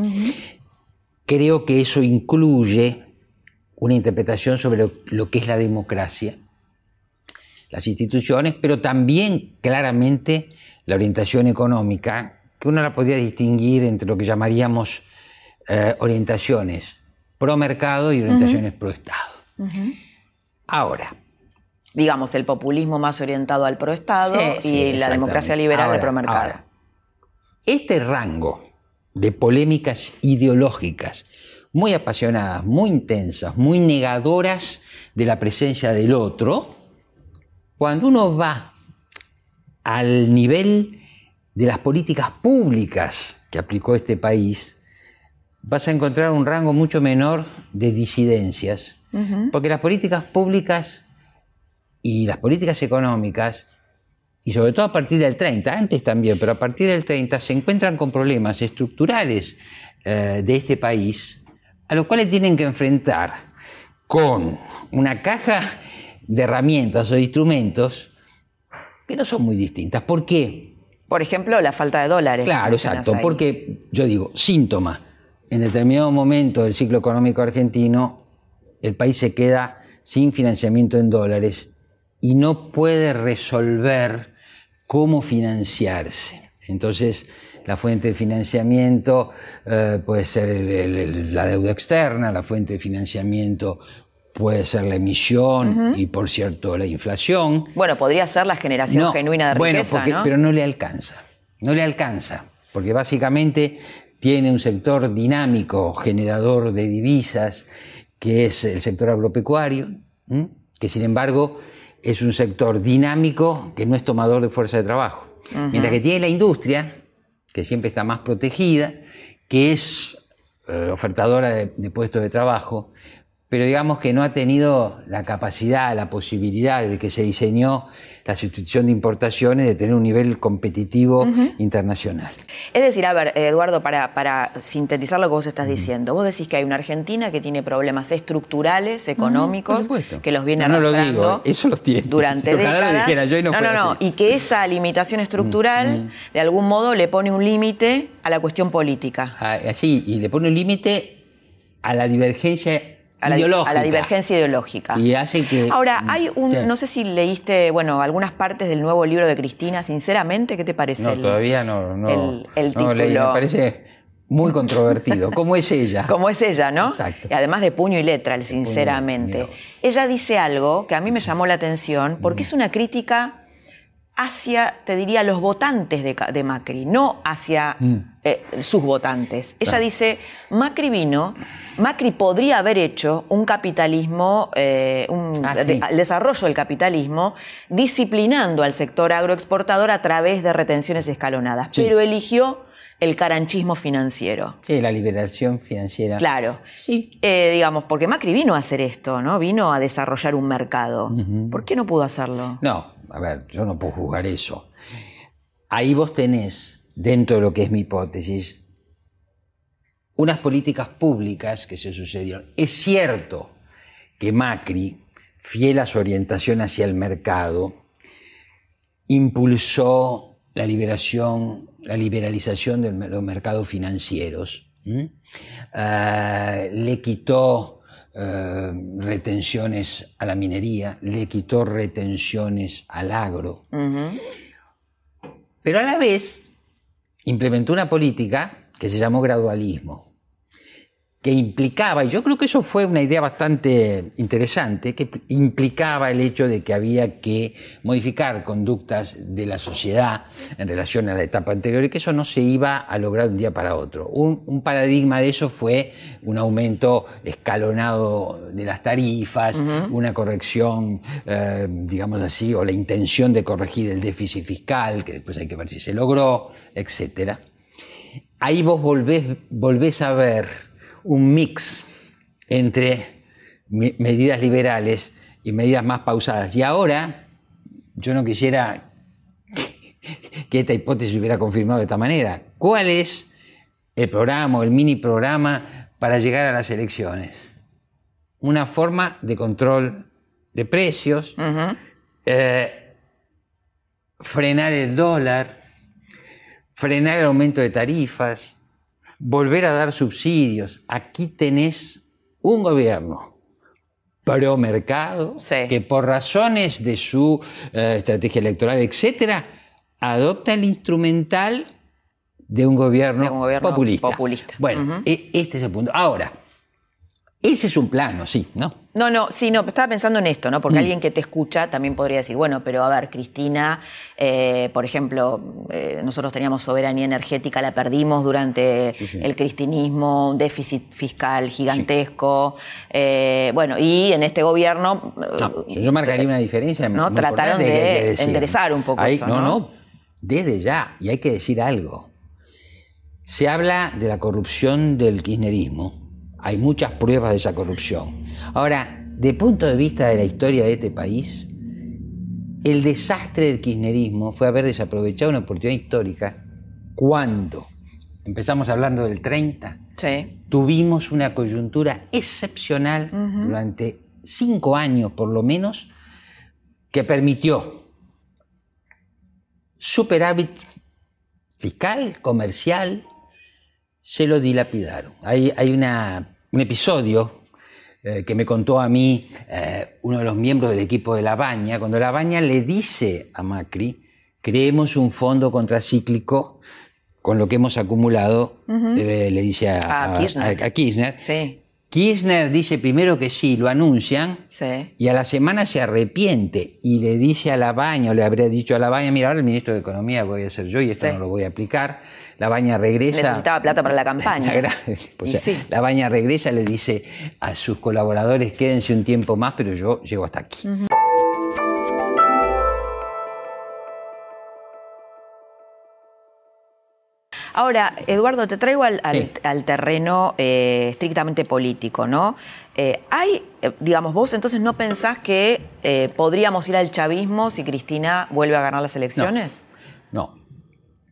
Creo que eso incluye una interpretación sobre lo que es la democracia, las instituciones, pero también claramente la orientación económica, que uno la podría distinguir entre lo que llamaríamos eh, orientaciones pro mercado y orientaciones pro Estado. Ahora. Digamos, el populismo más orientado al pro Estado y la democracia liberal al pro mercado. este rango de polémicas ideológicas muy apasionadas, muy intensas, muy negadoras de la presencia del otro, Cuando uno va al nivel de las políticas públicas que aplicó este país, vas a encontrar un rango mucho menor de disidencias, porque las políticas públicas y las políticas económicas, y sobre todo a partir del 30, antes también, pero a partir del 30 se encuentran con problemas estructurales eh, de este país, a los cuales tienen que enfrentar con una caja de herramientas o de instrumentos que no son muy distintas. ¿Por qué? Por ejemplo, la falta de dólares. Claro, exacto, porque yo digo, síntoma, en determinado momento del ciclo económico argentino, el país se queda sin financiamiento en dólares y no puede resolver cómo financiarse. Entonces, la fuente de financiamiento eh, puede ser la deuda externa, la fuente de financiamiento puede ser la emisión y, por cierto, la inflación. Bueno, podría ser la generación genuina de riqueza, bueno, pero no le alcanza. No le alcanza, porque básicamente tiene un sector dinámico, generador de divisas, que es el sector agropecuario, que sin embargo es un sector dinámico que no es tomador de fuerza de trabajo. Mientras que tiene la industria, que siempre está más protegida, que es eh, ofertadora de, puestos de trabajo, pero digamos que no ha tenido la capacidad, la posibilidad de que se diseñó la sustitución de importaciones de tener un nivel competitivo internacional. Es decir, a ver, Eduardo, para, para, sintetizar lo que vos estás diciendo, vos decís que hay una Argentina que tiene problemas estructurales, económicos, que los viene no, no lo digo, eso los tiene. Durante décadas. y no, no, no, y que esa limitación estructural, de algún modo, le pone un límite a la cuestión política. Ah, así, y le pone un límite a la divergencia a la, divergencia ideológica. Y hace que. Ahora, hay un. No sé si leíste, bueno, algunas partes del nuevo libro de Cristina, sinceramente, ¿qué te parece? No, todavía no. no el, título. me parece muy controvertido. ¿Cómo es ella? Como es ella, ¿no? Exacto. Y además de puño y letra, sinceramente. Ella dice algo que a mí me llamó la atención porque es una crítica hacia, te diría, los votantes de, Macri, no hacia mm. eh, sus votantes. Ella dice, Macri vino, Macri podría haber hecho un capitalismo, eh, un ah, el desarrollo del capitalismo, disciplinando al sector agroexportador a través de retenciones escalonadas, pero eligió el caranchismo financiero. Sí, la liberación financiera. Claro. Sí. Eh, digamos, porque Macri vino a hacer esto, ¿no? Vino a desarrollar un mercado. ¿Por qué no pudo hacerlo? No, a ver, yo no puedo juzgar eso. Ahí vos tenés, dentro de lo que es mi hipótesis, unas políticas públicas que se sucedieron. Es cierto que Macri, fiel a su orientación hacia el mercado, impulsó la liberación, la liberalización de los mercados financieros, ah, le quitó eh, retenciones a la minería, le quitó retenciones al agro. Pero a la vez implementó una política que se llamó gradualismo que implicaba, y yo creo que eso fue una idea bastante interesante, que implicaba el hecho de que había que modificar conductas de la sociedad en relación a la etapa anterior y que eso no se iba a lograr de un día para otro. Un, paradigma de eso fue un aumento escalonado de las tarifas, una corrección, eh, digamos así, o la intención de corregir el déficit fiscal, que después hay que ver si se logró, etc. Ahí vos volvés, volvés a ver un mix entre medidas liberales y medidas más pausadas. Y ahora, yo no quisiera que esta hipótesis hubiera confirmado de esta manera. ¿Cuál es el programa o el mini programa para llegar a las elecciones? Una forma de control de precios, eh, frenar el dólar, frenar el aumento de tarifas, volver a dar subsidios. Aquí tenés un gobierno pro mercado que por razones de su eh, estrategia electoral, etcétera, adopta el instrumental de un gobierno, populista. populista. Bueno, e, este es el punto. Ahora, Ese es un plano, sí, ¿no? No, no, sí, no, estaba pensando en esto, ¿no? Porque mm. alguien que te escucha también podría decir, bueno, pero a ver, Cristina, eh, por ejemplo, eh, nosotros teníamos soberanía energética, la perdimos durante el cristinismo, un déficit fiscal gigantesco, eh, bueno, y en este gobierno... yo marcaría una diferencia. ¿no? Trataron de, enderezar un poco eso, ¿no? No, desde ya, y hay que decir algo. Se habla de la corrupción del kirchnerismo, hay muchas pruebas de esa corrupción. Ahora, de punto de vista de la historia de este país, el desastre del kirchnerismo fue haber desaprovechado una oportunidad histórica cuando, empezamos hablando del 30, tuvimos una coyuntura excepcional durante cinco años por lo menos, que permitió superávit fiscal, comercial, se lo dilapidaron. Hay, hay una un episodio eh, que me contó a mí eh, uno de los miembros del equipo de La Baña, cuando La Baña le dice a Macri, creemos un fondo contracíclico con lo que hemos acumulado, eh, le dice a, Kirchner. Kirchner. Dice primero que sí, lo anuncian, y a la semana se arrepiente y le dice a La Baña, o le habría dicho a La Baña, mira, ahora el ministro de Economía voy a ser yo y esto no lo voy a aplicar. La Baña regresa. Necesitaba plata para la campaña. La, Baña regresa, le dice a sus colaboradores, quédense un tiempo más, pero yo llego hasta aquí. Ahora, Eduardo, te traigo al, terreno eh, estrictamente político, ¿no? Eh, hay, eh, digamos, vos entonces no pensás que podríamos ir al chavismo si Cristina vuelve a ganar las elecciones? no.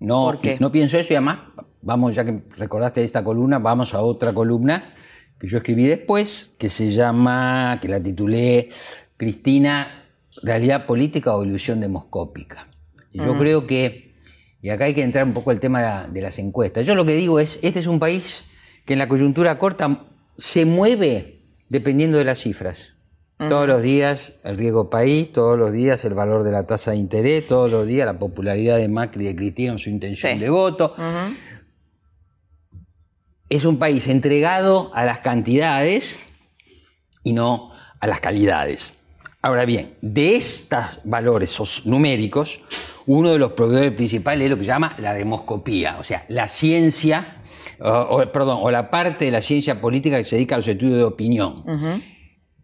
No, no pienso eso y además, vamos, ya que recordaste esta columna, vamos a otra columna que yo escribí después, que se llama, que la titulé Cristina, realidad política o ilusión demoscópica. Y yo creo que, y acá hay que entrar un poco el tema de las encuestas, yo lo que digo es, este es un país que en la coyuntura corta se mueve dependiendo de las cifras. Todos los días el riesgo país, todos los días el valor de la tasa de interés, todos los días la popularidad de Macri y de Cristina en su intención de voto. Es un país entregado a las cantidades y no a las calidades. Ahora bien, de estos valores numéricos, uno de los proveedores principales es lo que se llama la demoscopía, o sea, la ciencia, o, perdón, o la parte de la ciencia política que se dedica a los estudios de opinión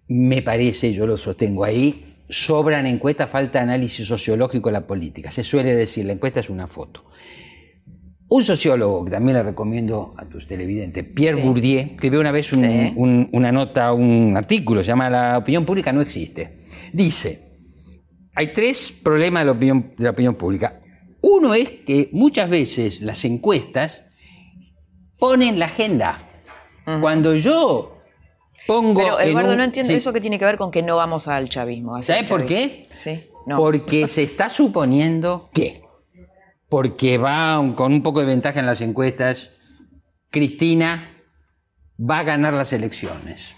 me parece, yo lo sostengo ahí, sobran encuestas, falta análisis sociológico de la política. Se suele decir, la encuesta es una foto. Un sociólogo, que también le recomiendo a tus televidentes, Pierre Bourdieu, escribió una vez una nota, un artículo, se llama La opinión pública no existe. Dice, hay tres problemas de la opinión, de la opinión pública. Uno es que muchas veces las encuestas ponen la agenda. Cuando yo pero Eduardo, no entiendo eso que tiene que ver con que no vamos al chavismo. ¿Sabes por qué? Sí. Porque se está suponiendo que, porque va con un poco de ventaja en las encuestas, Cristina va a ganar las elecciones.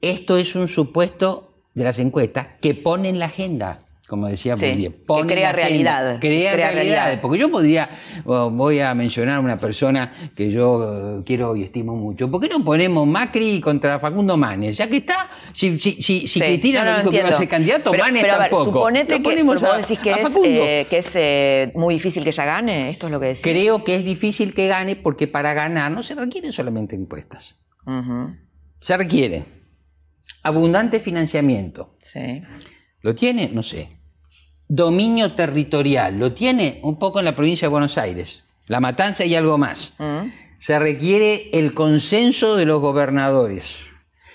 Esto es un supuesto de las encuestas que ponen la agenda como decía sí, crea realidad. Crea, realidad. Porque yo podría, voy a mencionar a una persona que yo eh, quiero y estimo mucho. ¿Por qué no ponemos Macri contra Facundo Manes? Ya que está, si, Cristina no, dijo que iba a ser candidato, Manes tampoco. suponete que vos decís que es, eh, que es eh, muy difícil que ella gane, esto es lo que decís. Creo que es difícil que gane porque para ganar no se requieren solamente impuestas. Se requiere abundante financiamiento. Sí ¿Lo tiene? No sé. Dominio territorial. ¿Lo tiene? Un poco en la provincia de Buenos Aires. La matanza y algo más. Mm. Se requiere el consenso de los gobernadores.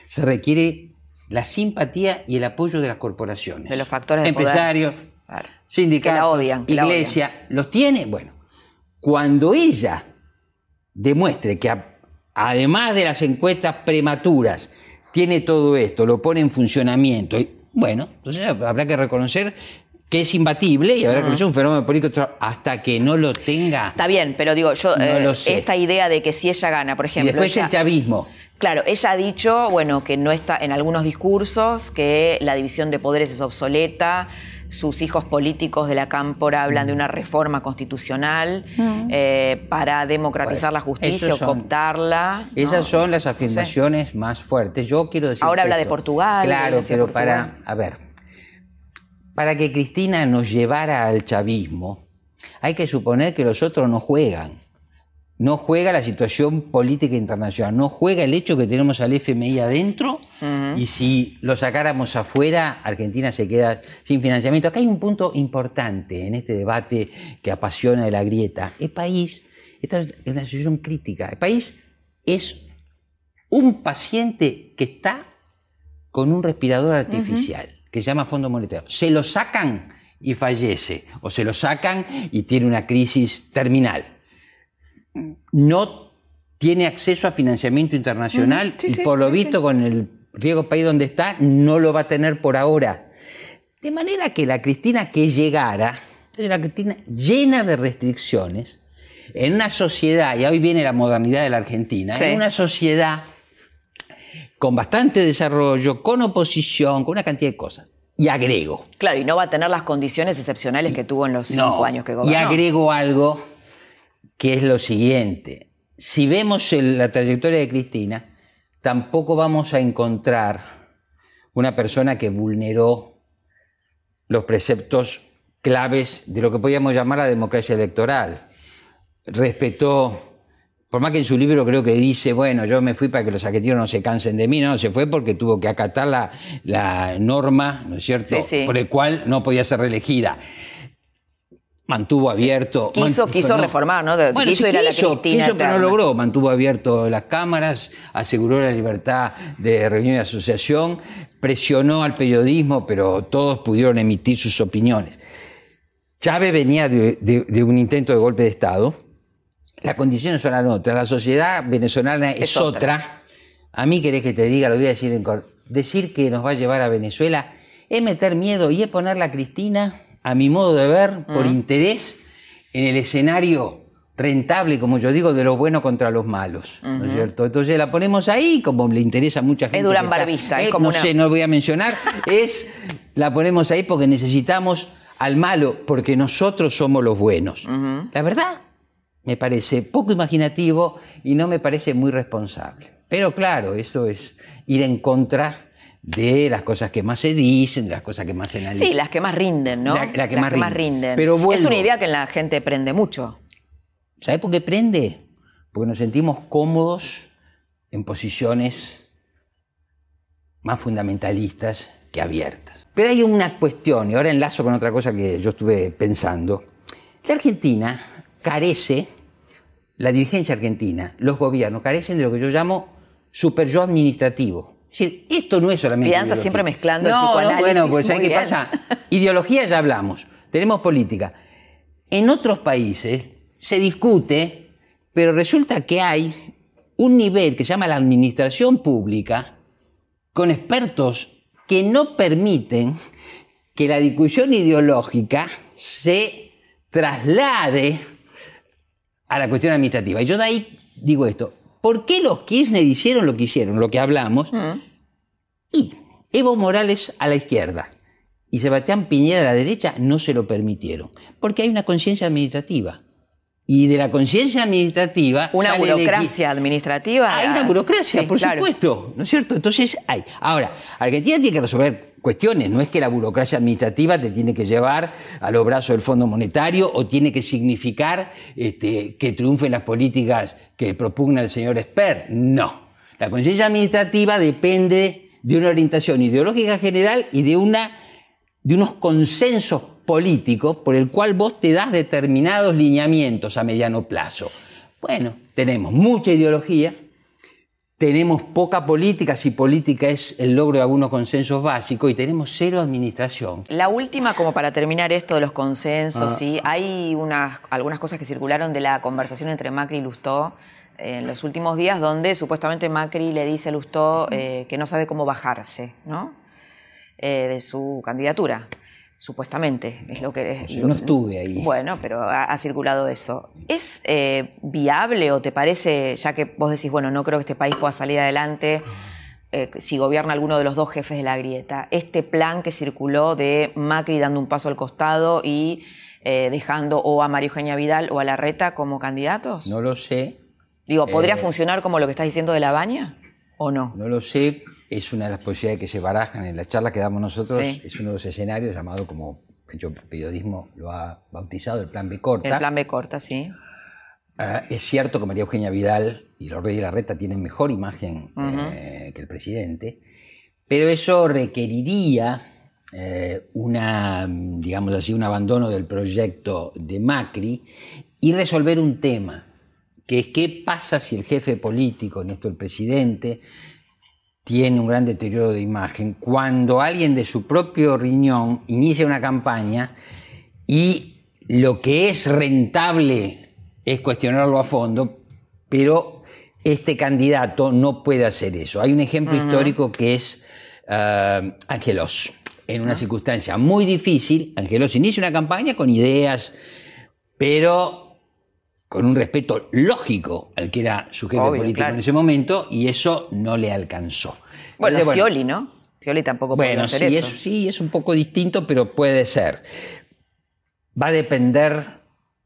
Se requiere la simpatía y el apoyo de las corporaciones. De los factores de Empresarios, sindicatos, iglesia. ¿Los tiene? Bueno, cuando ella demuestre que además de las encuestas prematuras, tiene todo esto, lo pone en funcionamiento bueno, entonces habrá que reconocer que es imbatible y habrá que reconocer un fenómeno político hasta que no lo tenga. Está bien, pero digo, yo, eh, esta idea de que si ella gana, por ejemplo. Y después el chavismo. Claro, ella ha dicho, bueno, que no está en algunos discursos, que la división de poderes es obsoleta, sus hijos políticos de la cámpora hablan de una reforma constitucional mm. eh, para democratizar la justicia o cooptarla. Esas son las afirmaciones más fuertes. Yo quiero decir. Ahora habla de Portugal. Claro, pero para. A ver. Para que Cristina nos llevara al chavismo, hay que suponer que los otros no juegan no juega la situación política internacional, no juega el hecho que tenemos al FMI adentro y si lo sacáramos afuera, Argentina se queda sin financiamiento. Acá hay un punto importante en este debate que apasiona de la grieta. El país, esta es una situación crítica, el país es un paciente que está con un respirador artificial que se llama Fondo Monetario. Se lo sacan y fallece, o se lo sacan y tiene una crisis terminal no tiene acceso a financiamiento internacional y por lo visto con el riesgo país donde está no lo va a tener por ahora. De manera que la Cristina que llegara es una Cristina llena de restricciones en una sociedad, y hoy viene la modernidad de la Argentina, en una sociedad con bastante desarrollo, con oposición, con una cantidad de cosas. Y agrego. Claro, y no va a tener las condiciones excepcionales que tuvo en los cinco años que gobernó. Y agrego algo que es lo siguiente. Si vemos la trayectoria de Cristina, tampoco vamos a encontrar una persona que vulneró los preceptos claves de lo que podríamos llamar la democracia electoral. Respetó, por más que en su libro creo que dice, bueno, yo me fui para que los saqueteros no se cansen de mí, no, se fue porque tuvo que acatar la, norma, ¿no es cierto?, por el cual no podía ser reelegida mantuvo abierto. Quiso, quiso reformar, ¿no? bueno, quiso, ir a la quiso, pero no logró. Mantuvo abierto las cámaras, aseguró la libertad de reunión y asociación, presionó al periodismo, pero todos pudieron emitir sus opiniones. Chávez venía de, un intento de golpe de Estado. Las condiciones son las otras. La sociedad venezolana es, otra. A mí querés que te diga, lo voy a decir en corto. Decir que nos va a llevar a Venezuela es meter miedo y es ponerla a Cristina a mi modo de ver, por interés en el escenario rentable, como yo digo, de los buenos contra los malos, ¿no es cierto? Entonces la ponemos ahí, como le interesa a mucha gente. Es Durán Barbista, es como No sé, no voy a mencionar, es, la ponemos ahí porque necesitamos al malo, porque nosotros somos los buenos. La verdad, me parece poco imaginativo y no me parece muy responsable. Pero claro, eso es ir en contra de las cosas que más se dicen, de las cosas que más se analizan. Sí, las que más rinden, ¿no? las que, más, rinden. Pero es una idea que la gente prende mucho. ¿Sabe por qué prende? Porque nos sentimos cómodos en posiciones más fundamentalistas que abiertas. Pero hay una cuestión, y ahora enlazo con otra cosa que yo estuve pensando. La Argentina carece, la dirigencia argentina, los gobiernos carecen de lo que yo llamo super yo administrativo. Es decir, esto no es solamente. Piensa siempre mezclando no, No, bueno, pues ¿sabes qué pasa? Ideología ya hablamos, tenemos política. En otros países se discute, pero resulta que hay un nivel que se llama la administración pública, con expertos que no permiten que la discusión ideológica se traslade a la cuestión administrativa. Y yo de ahí digo esto, ¿Por qué los Kirchner hicieron lo que hicieron, lo que hablamos? Mm. Y Evo Morales a la izquierda y Sebastián Piñera a la derecha no se lo permitieron, porque hay una conciencia administrativa. Y de la conciencia administrativa. Una burocracia administrativa. Hay una burocracia, por supuesto, ¿no es cierto? Entonces hay. Ahora, Argentina tiene que resolver cuestiones. No es que la burocracia administrativa te tiene que llevar a los brazos del Fondo Monetario o tiene que significar este, que triunfen las políticas que propugna el señor Esper. No. La conciencia administrativa depende de una orientación ideológica general y de, una, de unos consensos políticos por el cual vos te das determinados lineamientos a mediano plazo. Bueno, tenemos mucha ideología, tenemos poca política, si política es el logro de algunos consensos básicos, y tenemos cero administración. La última, como para terminar esto de los consensos, ah. ¿sí? hay unas, algunas cosas que circularon de la conversación entre Macri y Lustó en los últimos días, donde supuestamente Macri le dice a Lustó eh, que no sabe cómo bajarse ¿no? Eh, de su candidatura supuestamente, es lo que... Yo no estuve ahí. Bueno, pero ha, circulado eso. ¿Es eh, viable o te parece, ya que vos decís, bueno, no creo que este país pueda salir adelante eh, si gobierna alguno de los dos jefes de la grieta. Este plan que circuló de Macri dando un paso al costado y eh, dejando o a María Eugenia Vidal o a Larreta como candidatos? No lo sé. Digo, ¿podría funcionar como lo que estás diciendo de la baña o no? No lo sé. Es una de las posibilidades que se barajan en la charla que damos nosotros. Es uno de los escenarios llamado como hecho periodismo lo ha bautizado el plan B corta. El plan B corta, sí. Ah, es cierto que María Eugenia Vidal y los Reyes de la Reta tienen mejor imagen eh, que el presidente, pero eso requeriría eh, una, digamos así, un abandono del proyecto de Macri y resolver un tema, que es qué pasa si el jefe político, en esto el presidente, tiene un gran deterioro de imagen cuando alguien de su propio riñón inicia una campaña y lo que es rentable es cuestionarlo a fondo, pero este candidato no puede hacer eso. Hay un ejemplo histórico que es uh, Angelos. En una circunstancia muy difícil, Angelos inicia una campaña con ideas, pero con un respeto lógico al que era su jefe político en ese momento, y eso no le alcanzó. Bueno, Scioli, ¿no? Scioli tampoco puede hacer eso. sí, es un poco distinto, pero puede ser. Va a depender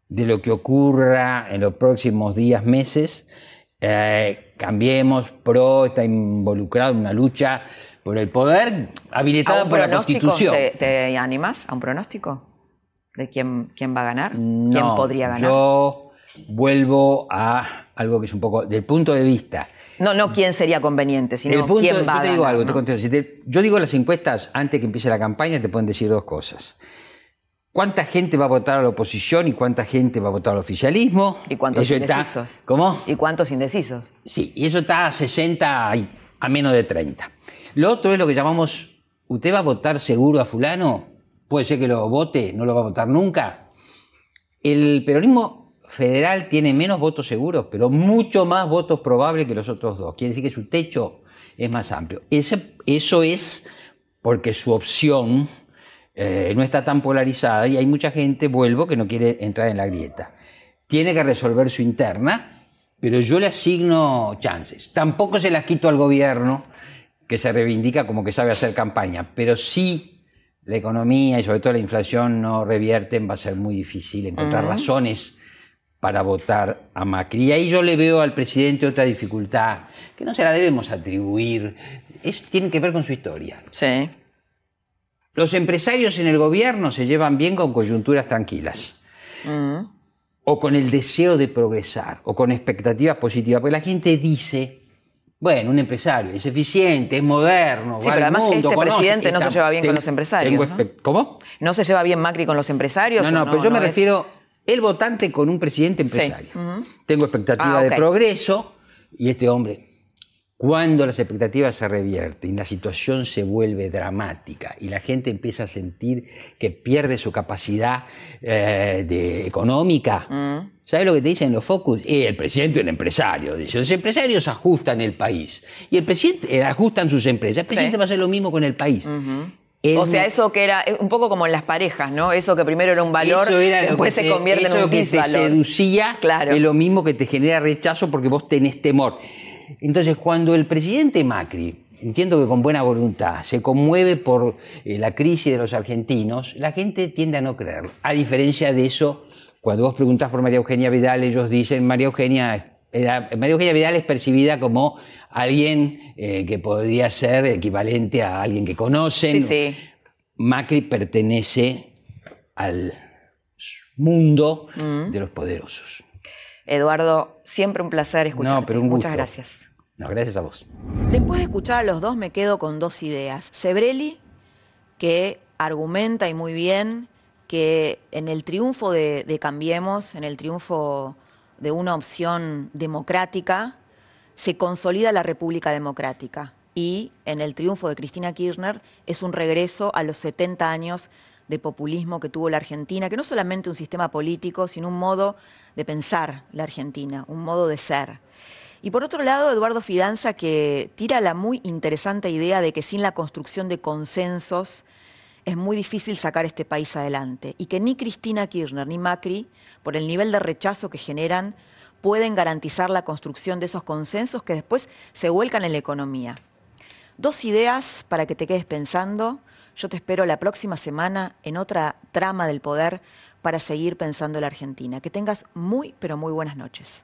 de lo que ocurra en los próximos días, meses. Eh, cambiemos, PRO está involucrado en una lucha por el poder habilitada por la Constitución. Te, ¿Te, animas a un pronóstico de quién, quién va a ganar? ¿Quién podría ganar? Yo vuelvo a algo que es un poco del punto de vista. No, no quién sería conveniente, sino quién va a te digo algo, te yo digo las encuestas antes que empiece la campaña te pueden decir dos cosas. ¿Cuánta gente va a votar a la oposición y cuánta gente va a votar al oficialismo? ¿Y cuántos indecisos? ¿Cómo? ¿Y cuántos indecisos? Sí, y eso está a 60 a menos de 30. Lo otro es lo que llamamos, ¿usted va a votar seguro a fulano? Puede ser que lo vote, no lo va a votar nunca. El peronismo federal tiene menos votos seguros, pero mucho más votos probables que los otros dos. Quiere decir que su techo es más amplio. eso es porque su opción eh, no está tan polarizada y hay mucha gente, vuelvo, que no quiere entrar en la grieta. Tiene que resolver su interna, pero yo le asigno chances. Tampoco se las quito al gobierno, que se reivindica como que sabe hacer campaña, pero sí la economía y sobre todo la inflación no revierten, va a ser muy difícil encontrar razones para votar a Macri. Y ahí yo le veo al presidente otra dificultad, que no se la debemos atribuir, es, tiene que ver con su historia. Sí. Los empresarios en el gobierno se llevan bien con coyunturas tranquilas. Mm. O con el deseo de progresar, o con expectativas positivas. Porque la gente dice, bueno, un empresario es eficiente, es moderno, sí, pero además este presidente no se lleva bien con los empresarios. ¿Cómo? ¿No se lleva bien Macri con los empresarios? No, no, pero yo me refiero el votante con un presidente empresario. Tengo expectativa ah, de progreso y este hombre cuando las expectativas se revierten y la situación se vuelve dramática y la gente empieza a sentir que pierde su capacidad eh, de, económica. ¿sabes lo que te dicen los focus? Eh, el presidente es un empresario. Dice, los empresarios ajustan el país y el presidente eh, ajustan sus empresas. El presidente va a hacer lo mismo con el país. O sea, eso que era un poco como en las parejas, ¿no? Eso que primero era un valor, después se convierte en un que te seducía es lo mismo que te genera rechazo porque vos tenés temor. Entonces, cuando el presidente Macri, entiendo que con buena voluntad, se conmueve por eh, la crisis de los argentinos, la gente tiende a no creerlo. A diferencia de eso, cuando vos preguntás por María Eugenia Vidal, ellos dicen, María Eugenia, María Eugenia Vidal es percibida como alguien eh, que podría ser equivalente a alguien que conocen. Sí, Macri pertenece al mundo mm. de los poderosos. Eduardo, siempre un placer escucharte. No, pero un Muchas gracias. No, gracias a vos. Después de escuchar a los dos me quedo con dos ideas. Sebrelli, que argumenta y muy bien que en el triunfo de, de Cambiemos, en el triunfo de una opción democrática, se consolida la República Democrática. Y en el triunfo de Cristina Kirchner es un regreso a los 70 años de populismo que tuvo la Argentina, que no solamente un sistema político, sino un modo de pensar la Argentina, un modo de ser. Y por otro lado, Eduardo Fidanza, que tira la muy interesante idea de que sin la construcción de consensos es muy difícil sacar este país adelante y que ni Cristina Kirchner ni Macri, por el nivel de rechazo que generan, pueden garantizar la construcción de esos consensos que después se vuelcan en la economía. Dos ideas para que te quedes pensando. Yo te espero la próxima semana en otra trama del poder para seguir pensando en la Argentina. Que tengas muy, pero muy buenas noches.